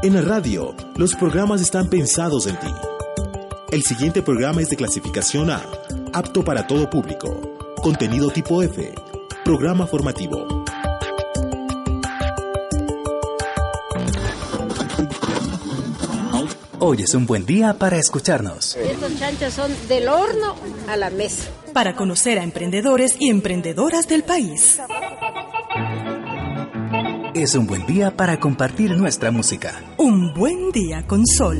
En la radio, los programas están pensados en ti. El siguiente programa es de clasificación A, apto para todo público. Contenido tipo F, programa formativo. Hoy es un buen día para escucharnos. Estos chanchos son del horno a la mesa. Para conocer a emprendedores y emprendedoras del país. Es un buen día para compartir nuestra música. Un buen día con sol.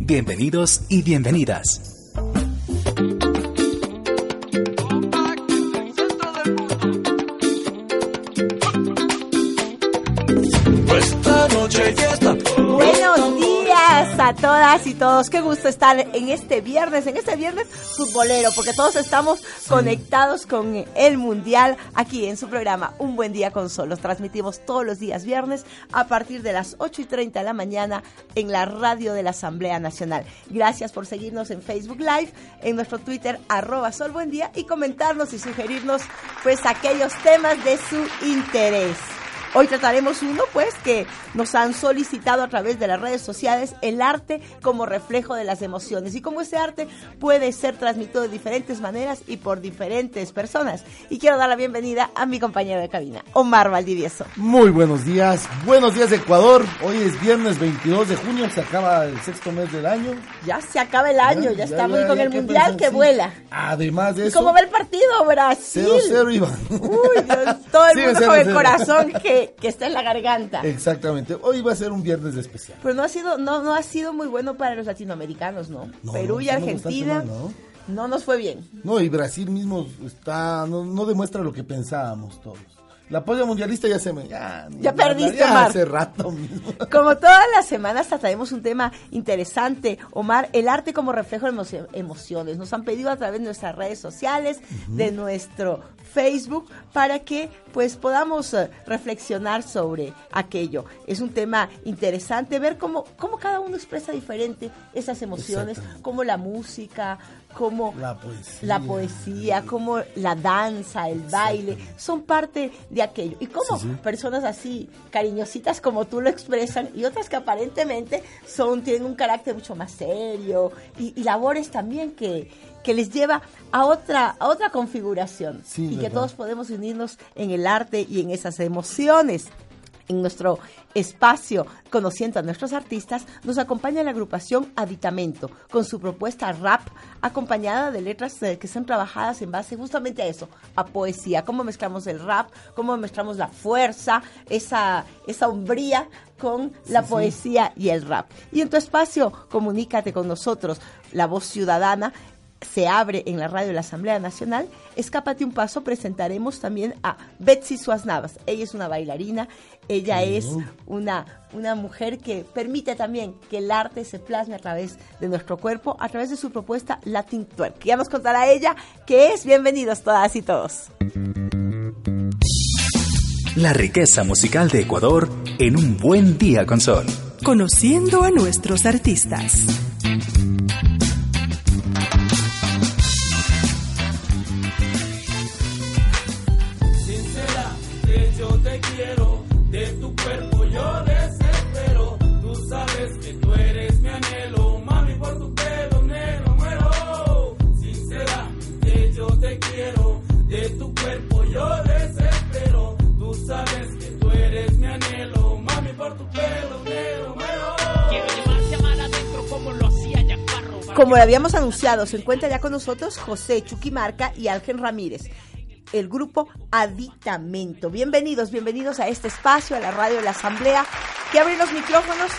Bienvenidos y bienvenidas. Esta noche ya a todas y todos. Qué gusto estar en este viernes, en este viernes futbolero, porque todos estamos conectados con el Mundial aquí en su programa Un Buen Día con Sol. Los transmitimos todos los días viernes a partir de las 8 y 30 de la mañana en la radio de la Asamblea Nacional. Gracias por seguirnos en Facebook Live, en nuestro Twitter, arroba Sol Buen Día, y comentarnos y sugerirnos pues aquellos temas de su interés. Hoy trataremos uno, pues, que nos han solicitado a través de las redes sociales, el arte como reflejo de las emociones y cómo ese arte puede ser transmitido de diferentes maneras y por diferentes personas. Y quiero dar la bienvenida a mi compañero de cabina, Omar Valdivieso. Muy buenos días, buenos días Ecuador. Hoy es viernes 22 de junio, se acaba el sexto mes del año. Ya se acaba el año, ya, Ya, estamos ya, con el ¿qué Mundial que Sí. vuela. Además de ¿Y eso, cómo va el partido, Brasil? 0-0 Iván. Uy, Dios, todo el Sí, mundo con el corazón que, que está en la garganta. Exactamente, hoy va a ser un viernes especial. Pero no ha sido, no, no ha sido muy bueno para los latinoamericanos, ¿no? No, Perú y Argentina no nos fue bien. No, y Brasil mismo está, no, no demuestra lo que pensábamos todos. La polla mundialista ya se me... Ya, Ya perdiste, ya Omar. hace rato mismo. Como todas las semanas trataremos un tema interesante, Omar, el arte como reflejo de emo- emociones. Nos han pedido a través de nuestras redes sociales, de nuestro Facebook, para que pues podamos eh, reflexionar sobre aquello. Es un tema interesante ver cómo, cómo cada uno expresa diferente esas emociones, cómo la música, cómo La poesía. la poesía, como la danza, el baile, son parte de aquello. Y como Sí, sí. personas así cariñositas como tú lo expresan y otras que aparentemente son tienen un carácter mucho más serio y, y labores también que, que les lleva a otra a otra configuración y que todos podemos unirnos en el arte y en esas emociones. En nuestro espacio Conociendo a nuestros artistas nos acompaña la agrupación Aditamento con su propuesta rap acompañada de letras eh, que son trabajadas en base justamente a eso, a poesía, cómo mezclamos el rap, cómo mezclamos la fuerza, esa, esa hombría con la poesía y el rap. Y en tu espacio, comunícate con nosotros, la voz ciudadana se abre en la radio de la Asamblea Nacional, Escápate un paso, presentaremos también a Betsy Suaznavas. Ella es una bailarina, ella es una, una mujer que permite también que el arte se plasme a través de nuestro cuerpo, a través de su propuesta Latin Twerk. Ya nos contará ella qué es. Bienvenidos todas y todos. La riqueza musical de Ecuador en un buen día con sol. Conociendo a nuestros artistas. Como habíamos anunciado, se encuentra ya con nosotros José Chuquimarca y Ángel Ramírez, el grupo Aditamento. Bienvenidos, bienvenidos a este espacio, a la radio de la Asamblea, que abre los micrófonos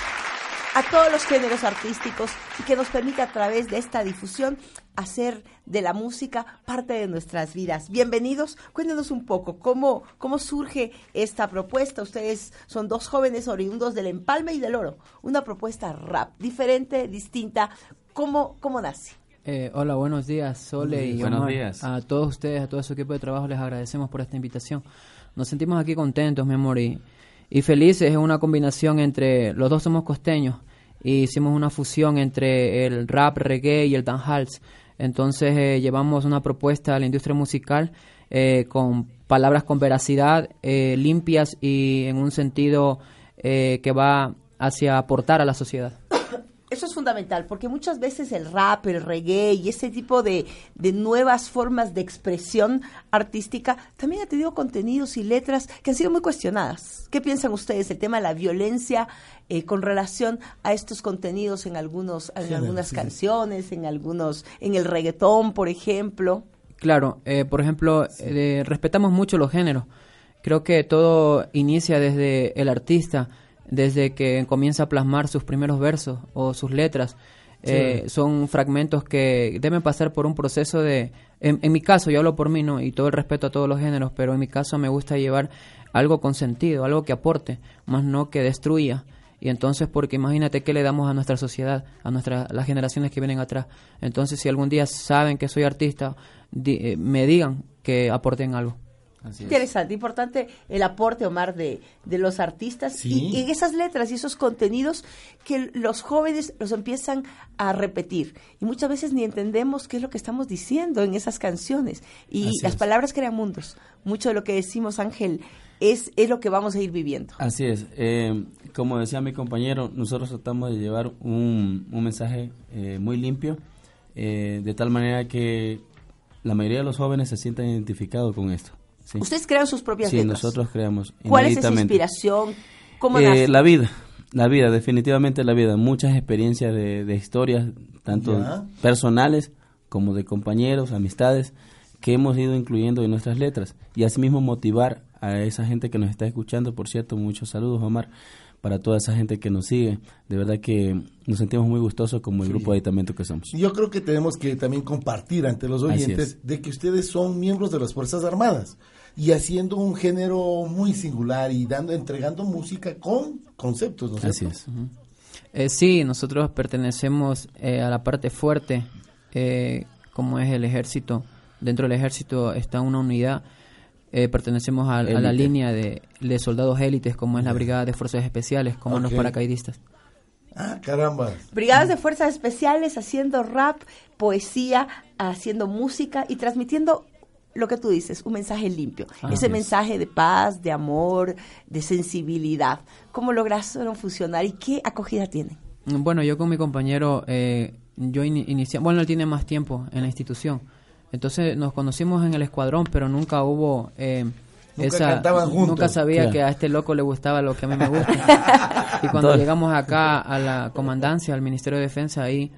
a todos los géneros artísticos y que nos permite a través de esta difusión hacer de la música parte de nuestras vidas. Bienvenidos, cuéntenos un poco cómo, cómo surge esta propuesta. Ustedes son dos jóvenes oriundos del Empalme y del Oro, una propuesta rap, diferente, distinta. ¿Cómo, cómo nace? Eh, hola, buenos días, Sole y Buenos Omar. días. A todos ustedes, a todo su equipo de trabajo, les agradecemos por esta invitación. Nos sentimos aquí contentos, mi amor, y, y felices. Es una combinación entre, los dos somos costeños, y hicimos una fusión entre el rap, reggae y el dancehall. Entonces eh, llevamos una propuesta a la industria musical eh, con palabras con veracidad, eh, limpias y en un sentido eh, que va hacia aportar a la sociedad. Eso es fundamental, porque muchas veces el rap, el reggae y ese tipo de, de nuevas formas de expresión artística también ha tenido contenidos y letras que han sido muy cuestionadas. ¿Qué piensan ustedes del tema de la violencia eh, con relación a estos contenidos en algunos, en algunas sí. canciones, en algunos, en el reggaetón, por ejemplo? Claro, eh, por ejemplo, eh, respetamos mucho los géneros. Creo que todo inicia desde el artista, desde que comienza a plasmar sus primeros versos o sus letras. Eh, son fragmentos que deben pasar por un proceso de... En, en mi caso, yo hablo por mí, ¿no? Y todo el respeto a todos los géneros, pero en mi caso me gusta llevar algo con sentido, algo que aporte, más no que destruya. Y entonces, porque imagínate qué le damos a nuestra sociedad, a nuestras las generaciones que vienen atrás. Entonces, si algún día saben que soy artista, di- eh, me digan que aporten algo. Interesante, importante el aporte, Omar, de, de los artistas Sí. y, y esas letras y esos contenidos que los jóvenes los empiezan a repetir. Y muchas veces ni entendemos qué es lo que estamos diciendo en esas canciones. Y Así las es. palabras crean mundos. Mucho de lo que decimos, Ángel, es, es lo que vamos a ir viviendo. Así es. Eh, como decía mi compañero, nosotros tratamos de llevar un, un mensaje eh, muy limpio, eh, de tal manera que la mayoría de los jóvenes se sientan identificados con esto. ¿Sí? Ustedes crean sus propias Sí, letras. nosotros creamos. ¿Cuál es esa inspiración? ¿Cómo Eh, nace? la vida, la vida, definitivamente la vida. Muchas experiencias de, de historias, tanto Ya. personales como de compañeros, amistades, que hemos ido incluyendo en nuestras letras. Y asimismo motivar a esa gente que nos está escuchando. Por cierto, muchos saludos, Omar, para toda esa gente que nos sigue. De verdad que nos sentimos muy gustosos como el grupo de aditamento que somos. Yo creo que tenemos que también compartir ante los oyentes es. de que ustedes son miembros de las Fuerzas Armadas y haciendo un género muy singular y dando entregando música con conceptos, ¿no es Así cierto? es. Eh, sí, nosotros pertenecemos eh, a la parte fuerte, eh, como es el ejército. Dentro del ejército está una unidad. Eh, pertenecemos a, a la línea de, de soldados élites, como es la Brigada de Fuerzas Especiales, como los paracaidistas. Ah, caramba. Brigadas de fuerzas especiales haciendo rap, poesía, haciendo música y transmitiendo lo que tú dices, un mensaje limpio. Ah, Ese es. mensaje de paz, de amor, de sensibilidad. ¿Cómo lograron funcionar y qué acogida tienen? Bueno, yo con mi compañero, eh, yo ini- inicia- bueno, él tiene más tiempo en la institución. Entonces nos conocimos en el escuadrón, pero nunca hubo eh, Nunca esa... cantaban juntos. Nunca sabía Claro. que a este loco le gustaba lo que a mí me gusta. y cuando llegamos acá a la comandancia, al Ministerio de Defensa, ahí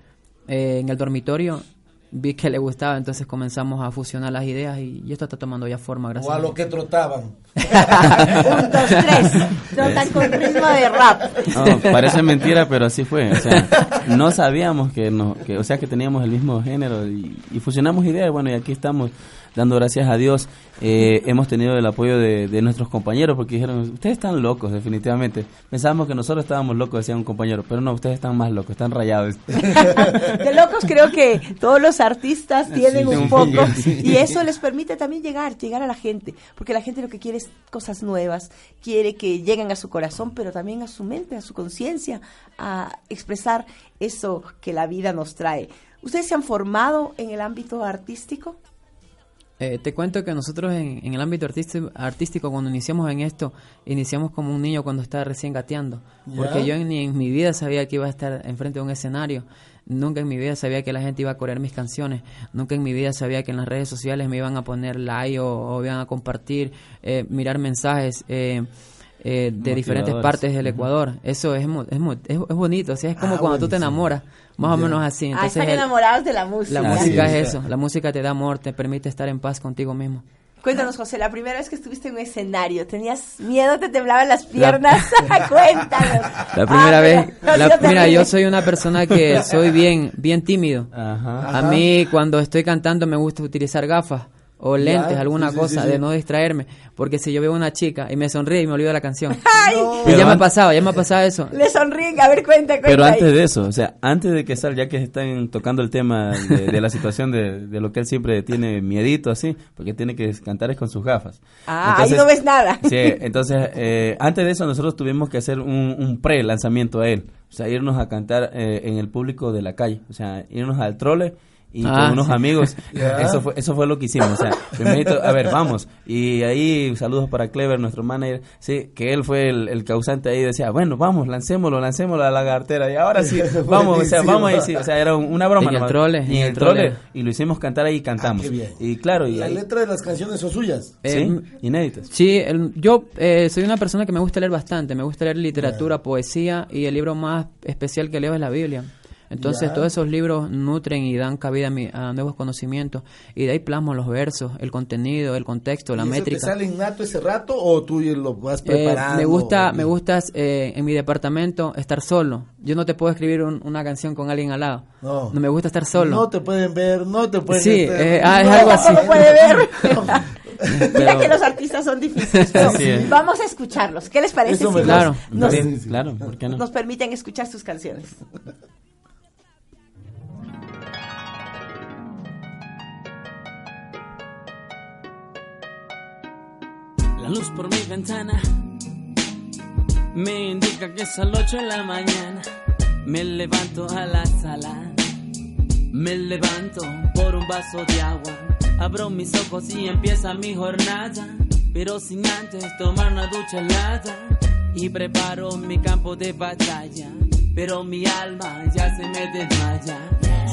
eh, en el dormitorio, vi que le gustaba, entonces comenzamos a fusionar las ideas y, y esto está tomando ya forma, gracias. O a a lo Dios. que trotaban. Un, dos, tres. Trotan con ritmo de rap. No, parece mentira, pero así fue. O sea, no sabíamos que, no, que, o sea, que teníamos el mismo género y, y fusionamos ideas. Bueno, y aquí estamos dando gracias a Dios. Eh, hemos tenido el apoyo de, de nuestros compañeros porque dijeron, ustedes están locos, definitivamente. Pensábamos que nosotros estábamos locos, decía un compañero, pero no, ustedes están más locos, están rayados. De locos creo que todos los artistas tienen Sí, un poco sí. y eso les permite también llegar, llegar a la gente, porque la gente lo que quiere es cosas nuevas, quiere que lleguen a su corazón, pero también a su mente, a su conciencia, a expresar eso que la vida nos trae. ¿Ustedes se han formado en el ámbito artístico? Eh, te cuento que nosotros en, en el ámbito artístico, artístico, cuando iniciamos en esto, iniciamos como un niño cuando está recién gateando. Porque yo ni en mi vida sabía que iba a estar enfrente de un escenario. Nunca en mi vida sabía que la gente iba a corear mis canciones. Nunca en mi vida sabía que en las redes sociales me iban a poner like o, o iban a compartir, eh, mirar mensajes. eh, eh, de diferentes partes del Ecuador. Eso es, es, es, es bonito, o sea, es como Ah, cuando tú te buenísimo. enamoras, más o menos así. ah, están el- enamorados de la música. la música es eso, la música te da amor, te permite estar en paz contigo mismo. Cuéntanos, José, la primera vez que estuviste en un escenario, ¿tenías miedo? ¿Te temblaban las piernas? Cuéntanos. La primera Ah, vez, mira, la- no, mira, yo soy una persona que soy bien, bien tímido. Ajá. A mí cuando estoy cantando me gusta utilizar gafas o lentes, Ya, alguna sí, sí, cosa, sí, sí. de no distraerme, porque si yo veo una chica y me sonríe y me olvido la canción. Ay, Y Pero ya me ha pasado, ya me ha pasado eso. le sonríen. A ver, cuenta, cuenta. Pero ahí. antes de eso, o sea, antes de que sal, ya que están tocando el tema de, de la situación de, de lo que él siempre tiene miedito así, porque tiene que cantar es con sus gafas. Ah, ahí no ves nada. Sí, entonces, eh, antes de eso nosotros tuvimos que hacer un, un pre-lanzamiento a él, o sea, irnos a cantar eh, en el público de la calle, o sea, irnos al trole y Ah, con unos sí. amigos. Eso fue, eso fue lo que hicimos. O sea, primerito, a ver, vamos. Y ahí, saludos para Clever, nuestro manager. Sí, que él fue el, el causante ahí. Decía, bueno, vamos, lancémoslo, lancémoslo a la lagartera. Y ahora sí, vamos, o sea, vamos ahí, sí. O sea, era un- una broma. En el trole, Y el trole. Y lo hicimos cantar ahí y cantamos. Ah. Y claro, y La ahí- letra de las canciones son suyas. sí, Eh, inéditas. Sí, el- yo eh, soy una persona que me gusta leer bastante, me gusta leer literatura, poesía y el libro más especial que leo es la Biblia. Entonces Ya. todos esos libros nutren y dan cabida a, mi- a nuevos conocimientos y de ahí plasmo los versos, el contenido, el contexto, la ¿Y eso métrica. te sale innato ese rato o tú lo vas Eh, preparando? me gusta, me gusta eh, en mi departamento estar solo. Yo no te puedo escribir un- una canción con alguien al lado. No. me gusta estar solo. No te pueden ver, no te pueden Sí, ver. eh, ah, es No. algo así. No puede ver. Mira Pero- que los artistas son difíciles. pero. Vamos a escucharlos. ¿Qué les parece Eso si Claro. nos, claro, ¿por qué no? nos permiten escuchar sus canciones? La luz por mi ventana me indica que es a las 8 de la mañana. Me levanto a la sala, me levanto por un vaso de agua. Abro mis ojos y empieza mi jornada, pero sin antes tomar una ducha helada. Y preparo mi campo de batalla, pero mi alma ya se me desmaya.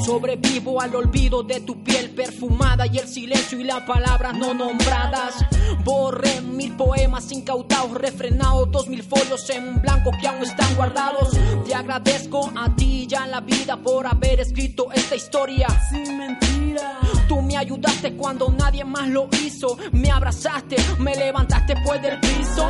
Sobrevivo al olvido de tu piel perfumada y el silencio y las palabras no nombradas. Borré mil poemas incautados, refrenados, dos mil folios en blanco que aún están guardados. Te agradezco a ti y a la vida por haber escrito esta historia. Sin mentira. Tú me ayudaste cuando nadie más lo hizo. Me abrazaste, me levantaste pues del piso.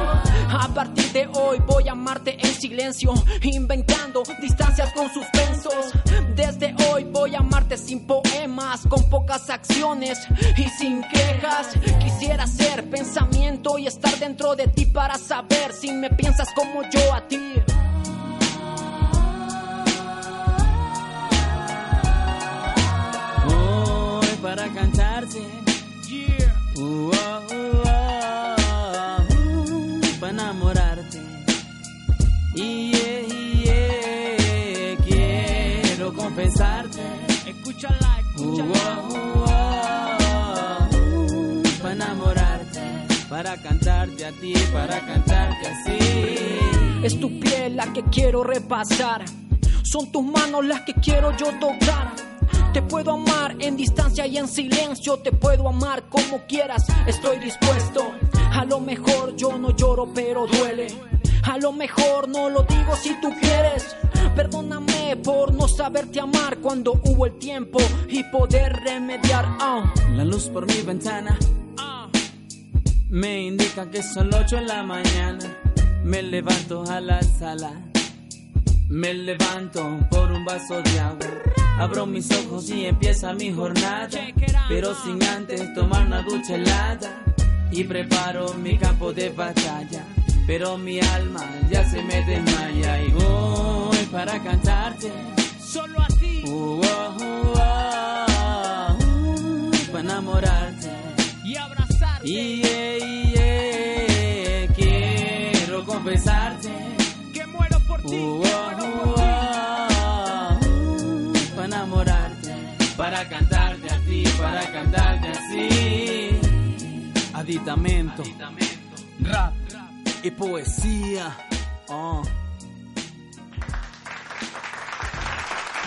A partir de hoy voy a amarte en silencio, inventando distancias con suspensos. Desde hoy voy a amarte sin poemas, con pocas acciones y sin quejas. Quisiera ser pensamiento y estar dentro de ti para saber si me piensas como yo a ti. A ti, para cantarte así. Es tu piel la que quiero repasar. Son tus manos las que quiero yo tocar. Te puedo amar en distancia y en silencio. Te puedo amar como quieras. Estoy dispuesto. A lo mejor yo no lloro, pero duele. A lo mejor no lo digo si tú quieres. Perdóname por no saberte amar cuando hubo el tiempo y poder remediar. ah. La luz por mi ventana me indica que son las 8 de la mañana. Me levanto a la sala. Me levanto por un vaso de agua. Abro mis ojos y empieza mi jornada. Pero sin antes tomar una ducha helada. Y preparo mi campo de batalla. Pero mi alma ya se me desmaya. Y voy para cantarte. Solo a ti. Uh, oh, uh, oh, uh, para enamorarte. Y abrazarte. Yeah, para enamorarte, para cantarte a ti, para cantarte así. Aditamento, rap y poesía. Oh.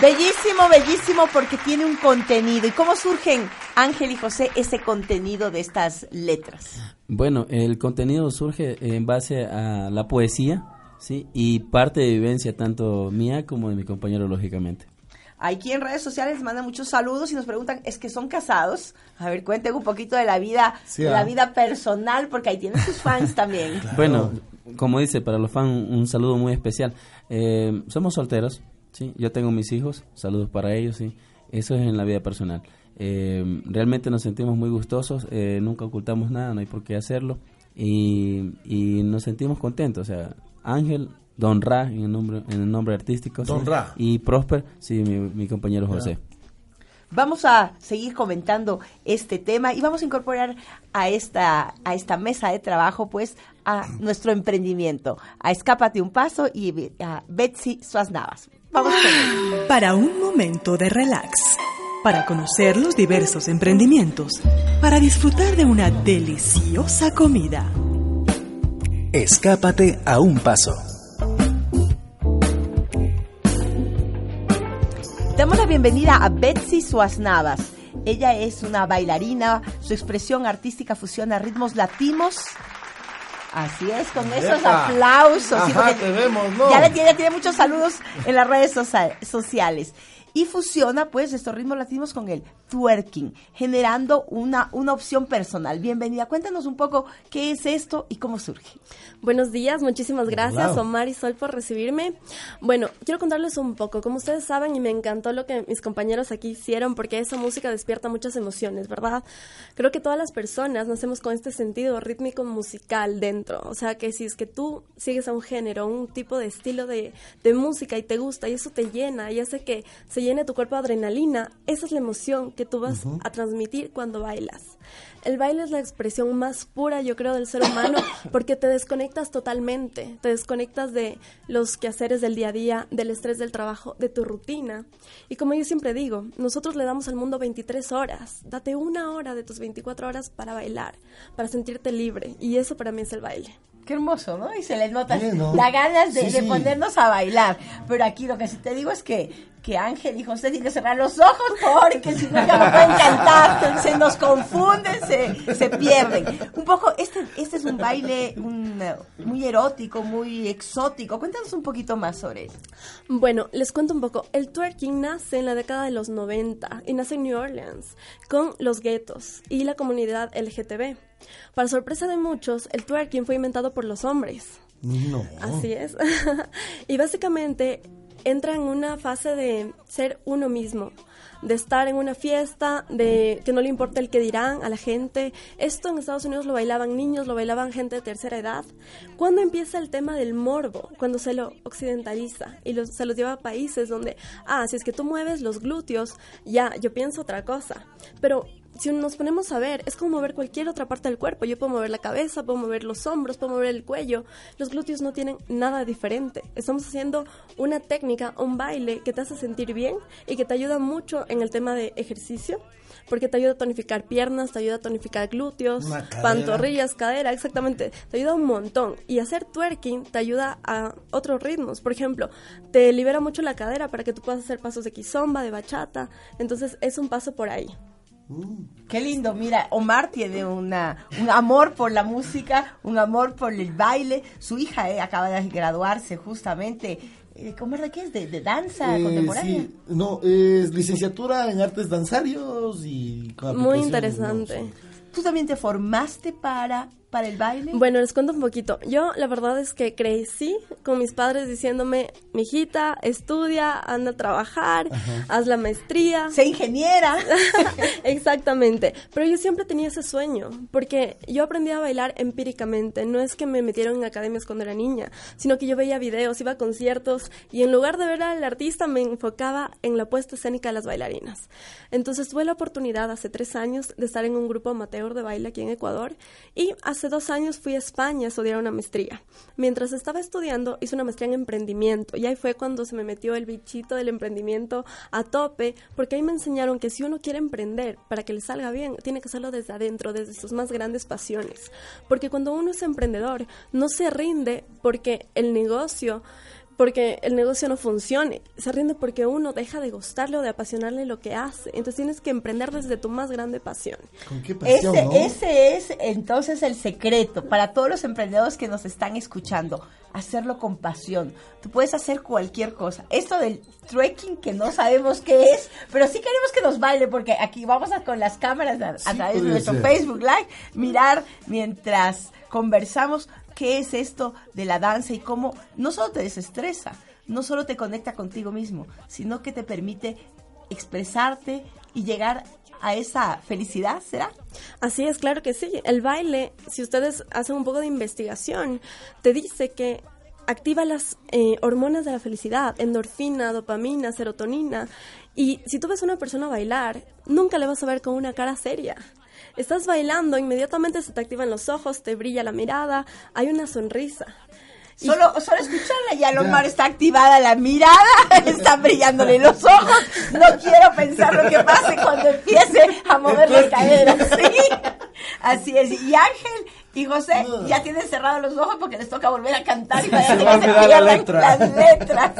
Bellísimo, bellísimo, porque tiene un contenido. ¿Y cómo surgen, Ángel y José, ese contenido de estas letras? Bueno, el contenido surge en base a la poesía, ¿sí? Y parte de vivencia tanto mía como de mi compañero, lógicamente. Aquí en redes sociales mandan muchos saludos y nos preguntan, ¿es que son casados? A ver, cuenten un poquito de la vida, Sí, de ah. la vida personal, porque ahí tienen sus fans también. Bueno, como dice, para los fans un saludo muy especial. Eh, somos solteros, ¿sí? Yo tengo mis hijos, saludos para ellos, ¿sí? Eso es en la vida personal. Eh, realmente nos sentimos muy gustosos, eh, nunca ocultamos nada, no hay por qué hacerlo. Y, y nos sentimos contentos, o sea, Ángel, Don Ra, en el nombre, en el nombre artístico. Don ¿sí? Ra. Y Prosper, sí, mi, mi compañero José. Vamos a seguir comentando este tema y vamos a incorporar a esta, a esta mesa de trabajo, pues, a nuestro emprendimiento, a Escápate un Paso y a Betsy Suaznavas. Vamos con. Para un momento de relax. para conocer los diversos emprendimientos, para disfrutar de una deliciosa comida. Escápate a un paso. Damos la bienvenida a Betsy Suaznavas. Ella es una bailarina, su expresión artística fusiona ritmos latinos. Así es, con esos aplausos. sí, Ajá, porque te vemos, ¿no? Ya le tiene, tiene muchos saludos en las redes socia- sociales. Y fusiona pues estos ritmos latinos con el twerking, generando una, una opción personal. Bienvenida, cuéntanos un poco qué es esto y cómo surge. Buenos días, muchísimas gracias Hola. Omar y Sol por recibirme. Bueno, quiero contarles un poco, como ustedes saben y me encantó lo que mis compañeros aquí hicieron porque esa música despierta muchas emociones, ¿verdad? Creo que todas las personas nacemos con este sentido rítmico musical dentro, o sea que si es que tú sigues a un género, un tipo de estilo de, de música y te gusta y eso te llena y hace que se llene tu cuerpo de adrenalina, esa es la emoción que tú vas a transmitir cuando bailas. El baile es la expresión más pura, yo creo, del ser humano porque te desconectas totalmente, te desconectas de los quehaceres del día a día, del estrés del trabajo, de tu rutina. Y como yo siempre digo, nosotros le damos al mundo 23 horas, date una hora de tus 24 horas para bailar, para sentirte libre y eso para mí es el baile. Qué hermoso, ¿no? Y se les nota Bien, ¿no? las ganas de, Sí, de sí. ponernos a bailar. Pero aquí lo que sí te digo es que, que Ángel y José tienen que cerrar los ojos porque si no ya no pueden cantar, se nos confunden, se, se pierden. Un poco, este, este es un baile un, muy erótico, muy exótico. Cuéntanos un poquito más sobre él. Bueno, les cuento un poco. El twerking nace en la década de los 90 y nace en New Orleans con los guetos y la comunidad LGTB. Para sorpresa de muchos, el twerking fue inventado por los hombres. No. Así es. y básicamente entra en una fase de ser uno mismo, de estar en una fiesta, de que no le importa el que dirán a la gente. Esto en Estados Unidos lo bailaban niños, lo bailaban gente de tercera edad. Cuando empieza el tema del morbo, cuando se lo occidentaliza y los- se los lleva a países donde, ah, si es que tú mueves los glúteos, ya, yo pienso otra cosa. Pero si nos ponemos a ver, es como mover cualquier otra parte del cuerpo. Yo puedo mover la cabeza, puedo mover los hombros, puedo mover el cuello. Los glúteos no tienen nada diferente. Estamos haciendo una técnica, un baile que te hace sentir bien y que te ayuda mucho en el tema de ejercicio. Porque te ayuda a tonificar piernas, te ayuda a tonificar glúteos, cadera. pantorrillas, cadera, exactamente. Te ayuda un montón. Y hacer twerking te ayuda a otros ritmos. Por ejemplo, te libera mucho la cadera para que tú puedas hacer pasos de kizomba, de bachata. Entonces es un paso por ahí. Qué lindo, mira, Omar tiene una, un amor por la música, un amor por el baile. Su hija eh, acaba de graduarse justamente. Eh, ¿Cómo es de qué es? ¿De, de danza Eh, contemporánea? sí, no, es licenciatura en artes danzarios y Muy interesante. ¿Tú también te formaste para, para el baile? Bueno, les cuento un poquito. Yo la verdad es que crecí con mis padres diciéndome, mijita, estudia, anda a trabajar, haz la maestría. Sé ingeniera. Exactamente. Pero yo siempre tenía ese sueño, porque yo aprendí a bailar empíricamente. No es que me metieron en academias cuando era niña, sino que yo veía videos, iba a conciertos y en lugar de ver al artista me enfocaba en la puesta escénica de las bailarinas. Entonces tuve la oportunidad hace tres años de estar en un grupo amateur de baile aquí en Ecuador y hace dos años fui a España a estudiar una maestría. Mientras estaba estudiando hice una maestría en emprendimiento y ahí fue cuando se me metió el bichito del emprendimiento a tope porque ahí me enseñaron que si uno quiere emprender para que le salga bien tiene que hacerlo desde adentro, desde sus más grandes pasiones. Porque cuando uno es emprendedor no se rinde porque el negocio porque el negocio no funcione, se rinde porque uno deja de gustarle o de apasionarle lo que hace. Entonces tienes que emprender desde tu más grande pasión. ¿Con qué Ese, ese es entonces el secreto para todos los emprendedores que nos están escuchando, hacerlo con pasión. Tú puedes hacer cualquier cosa. Esto del trekking que no sabemos qué es, pero sí queremos que nos baile porque aquí vamos a, con las cámaras a, a Sí, través de nuestro ser. Facebook Live mirar mientras conversamos qué es esto de la danza y cómo no solo te desestresa, no solo te conecta contigo mismo, sino que te permite expresarte y llegar a esa felicidad, ¿será? Así es, claro que sí. El baile, si ustedes hacen un poco de investigación, te dice que activa las eh, hormonas de la felicidad, endorfina, dopamina, serotonina. Y si tú ves a una persona bailar, nunca le vas a ver con una cara seria. Estás bailando, inmediatamente se te activan los ojos, te brilla la mirada, hay una sonrisa. Solo, solo escucharla, ya Lomar está activada la mirada, están brillándole los ojos. No quiero pensar lo que pase cuando empiece a mover las caderas. ¿sí? Así es. Y Ángel y José ya tienen cerrados los ojos porque les toca volver a cantar y para Se que no se la letra. las letras.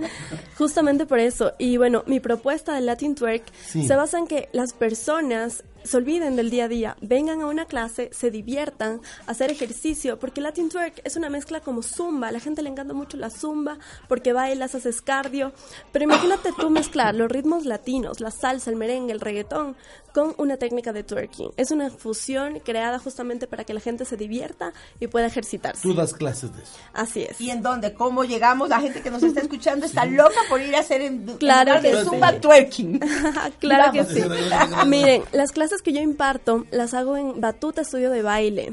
Justamente por eso. Y bueno, mi propuesta del Latin Twerk Sí. se basa en que las personas se olviden del día a día, vengan a una clase, se diviertan, hacer ejercicio, porque Latin Twerk es una mezcla como zumba. A la gente le encanta mucho la zumba porque bailas, haces cardio. Pero imagínate tú mezclar los ritmos latinos, la salsa, el merengue, el reggaetón, con una técnica de twerking. Es una fusión creada justamente para que la gente se divierta y pueda ejercitarse. Tú das clases de eso. Así es. ¿Y en dónde? ¿Cómo llegamos? La gente que nos está escuchando está loca por ir a hacer en, en Claro lugar de que sí. Zumba twerking. Claro que sí. Miren, las clases que yo imparto las hago en Batuta Estudio de Baile.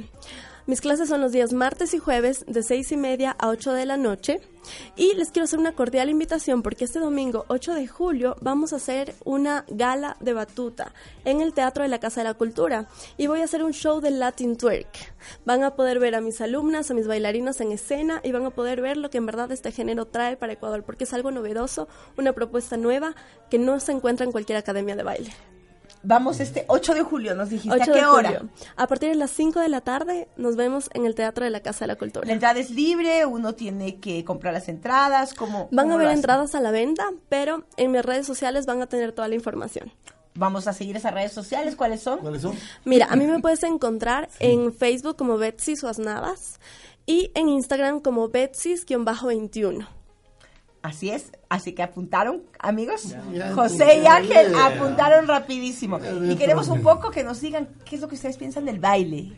Mis clases son los días martes y jueves de seis y media a 8 de la noche. Y les quiero hacer una cordial invitación porque este domingo 8 de julio vamos a hacer una gala de batuta en el Teatro de la Casa de la Cultura. Y voy a hacer un show de Latin Twerk. Van a poder ver a mis alumnas, a mis bailarinas en escena y van a poder ver lo que en verdad este género trae para Ecuador porque es algo novedoso, una propuesta nueva que no se encuentra en cualquier academia de baile. Vamos este 8 de julio, nos dijiste. 8 ¿A qué de hora? julio. A partir de las 5 de la tarde nos vemos en el Teatro de la Casa de la Cultura. La entrada es libre, uno tiene que comprar las entradas, ¿cómo, Van cómo a haber entradas a la venta, pero en mis redes sociales van a tener toda la información. Vamos a seguir esas redes sociales, ¿cuáles son? ¿Cuáles son? Mira, a mí me puedes encontrar en Facebook como Betsy Suas Navas y en Instagram como Betsys-21. Así es, así que apuntaron, amigos. ya José y. Ángel Ya. apuntaron rapidísimo. Ya Y queremos un poco que nos digan qué es lo que ustedes piensan del baile.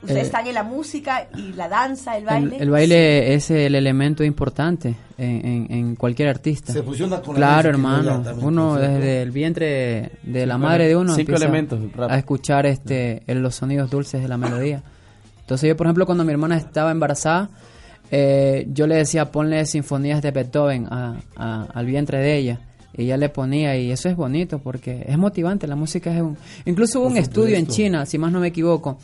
Ustedes Eh, están en la música y la danza, el baile. el baile es el elemento importante en, en- en cualquier artista. Se fusiona con la Claro, hermano. Uno desde el vientre de la Cinco madre de uno cinco elementos, rap. a escuchar este el- los sonidos dulces de la melodía. Entonces yo, por ejemplo, cuando mi hermana estaba embarazada, eh, yo le decía ponle sinfonías de Beethoven a- a- al vientre de ella. Y ella le ponía, y eso es bonito porque es motivante. La música es un. Incluso hubo un estudio en China, si más no me equivoco,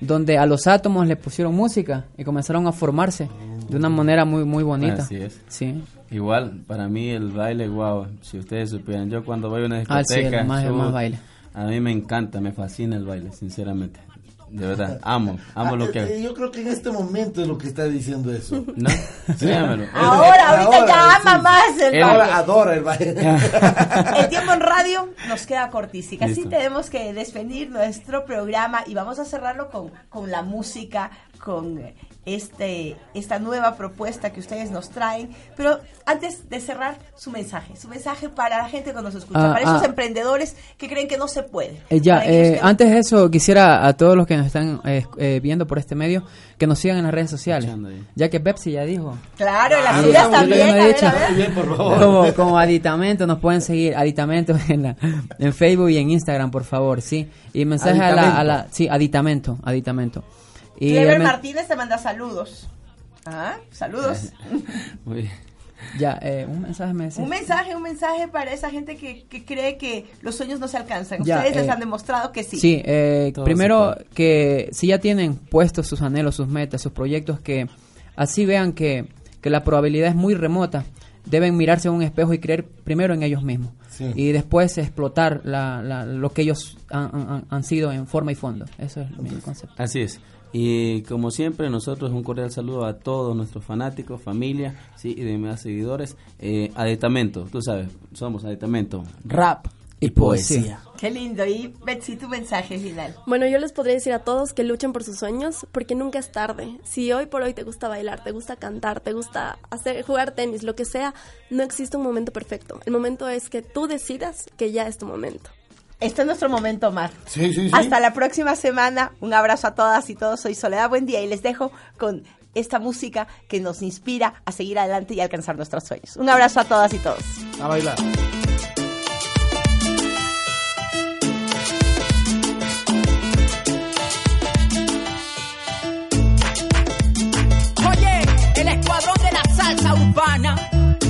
donde a los átomos le pusieron música y comenzaron a formarse de una manera muy muy bonita. Así es. Sí. Igual, para mí el baile, wow, si ustedes supieran, yo cuando voy a una Ah, sí, discoteca, el más- el uh, más baile. a mí me encanta, me fascina el baile, sinceramente. De verdad, amo, amo Ah, lo eh, que... Yo creo que en este momento es lo que está diciendo eso. ¿No? Ahora, ahorita Ahora, ya ama sí. más el baile. Ahora adora el baile. El tiempo en radio nos queda cortísimo. Así tenemos que despedir nuestro programa y vamos a cerrarlo con, con la música, con este esta nueva propuesta que ustedes nos traen. Pero antes de cerrar, su mensaje. Su mensaje para la gente que nos escucha, Ah, para esos ah. emprendedores que creen que no se puede. Eh, ya, eh, antes de eso, quisiera a todos los que nos están eh, eh, viendo por este medio que nos sigan en las redes sociales. Ya que Pepsi ya dijo. Claro, en las Ah, suyas también. dicho. a ver. Bien, por favor. Como, como aditamento, nos pueden seguir aditamento en, la- en Facebook y en Instagram, por favor, sí. Y mensaje a la, a la- sí, aditamento, aditamento. Y Clever Martínez te manda saludos. Ah, saludos. Muy bien. ya, eh, un mensaje me decís. Un mensaje, un mensaje para esa gente que, que cree que los sueños no se alcanzan. Ya, Ustedes les eh, han demostrado que sí. Sí, eh, primero que si ya tienen puestos sus anhelos, sus metas, sus proyectos, que así vean que, que la probabilidad es muy remota, deben mirarse en un espejo y creer primero en ellos mismos. Sí. Y después explotar la, la- lo que ellos han, han- han sido en forma y fondo. Eso es mi concepto. Así es. Y como siempre, nosotros un cordial saludo a todos nuestros fanáticos, familia sí, y demás seguidores. Eh, aditamento, tú sabes, somos aditamento, rap y poesía. Qué lindo. Y Betsy, tu mensaje final. Bueno, yo les podría decir a todos que luchen por sus sueños porque nunca es tarde. Si hoy por hoy te gusta bailar, te gusta cantar, te gusta hacer jugar tenis, lo que sea, no existe un momento perfecto. El momento es que tú decidas que ya es tu momento. Este es nuestro momento, Omar. Sí, sí, sí. Hasta la próxima semana. Un abrazo a todas y todos. Soy Soledad Buen Día y les dejo con esta música que nos inspira a seguir adelante y alcanzar nuestros sueños. Un abrazo a todas y todos. A bailar. Oye, el escuadrón de la salsa urbana.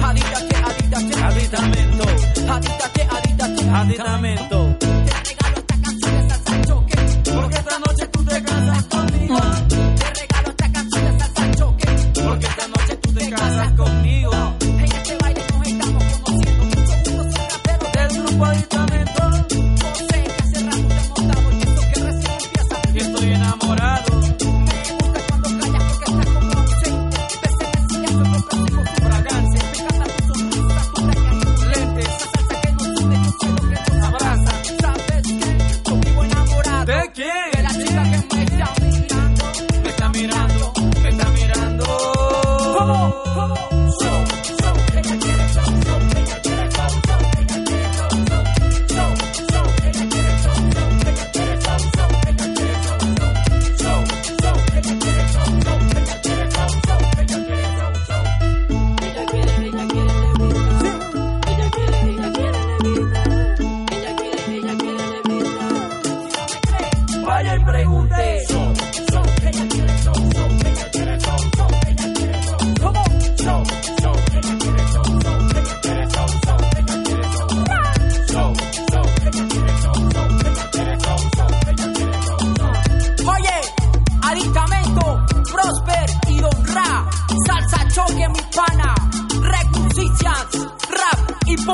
Adítate, adítate, aditamento. Adítate, adítate, aditamento. Te regalo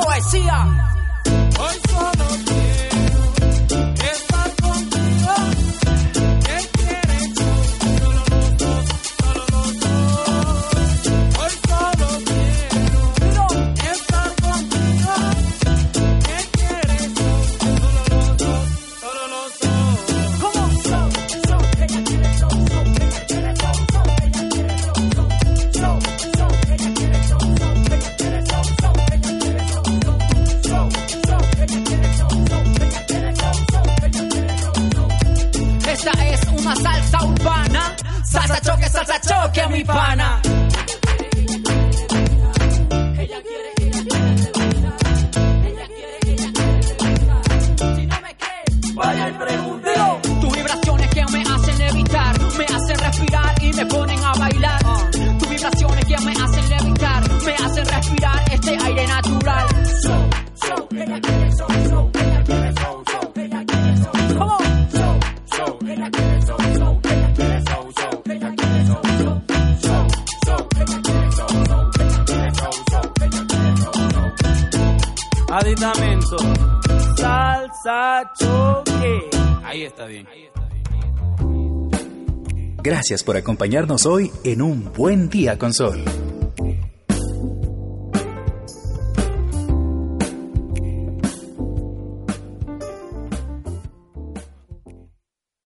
so i see a Ahí está bien. Gracias por acompañarnos hoy en un buen día con Sol.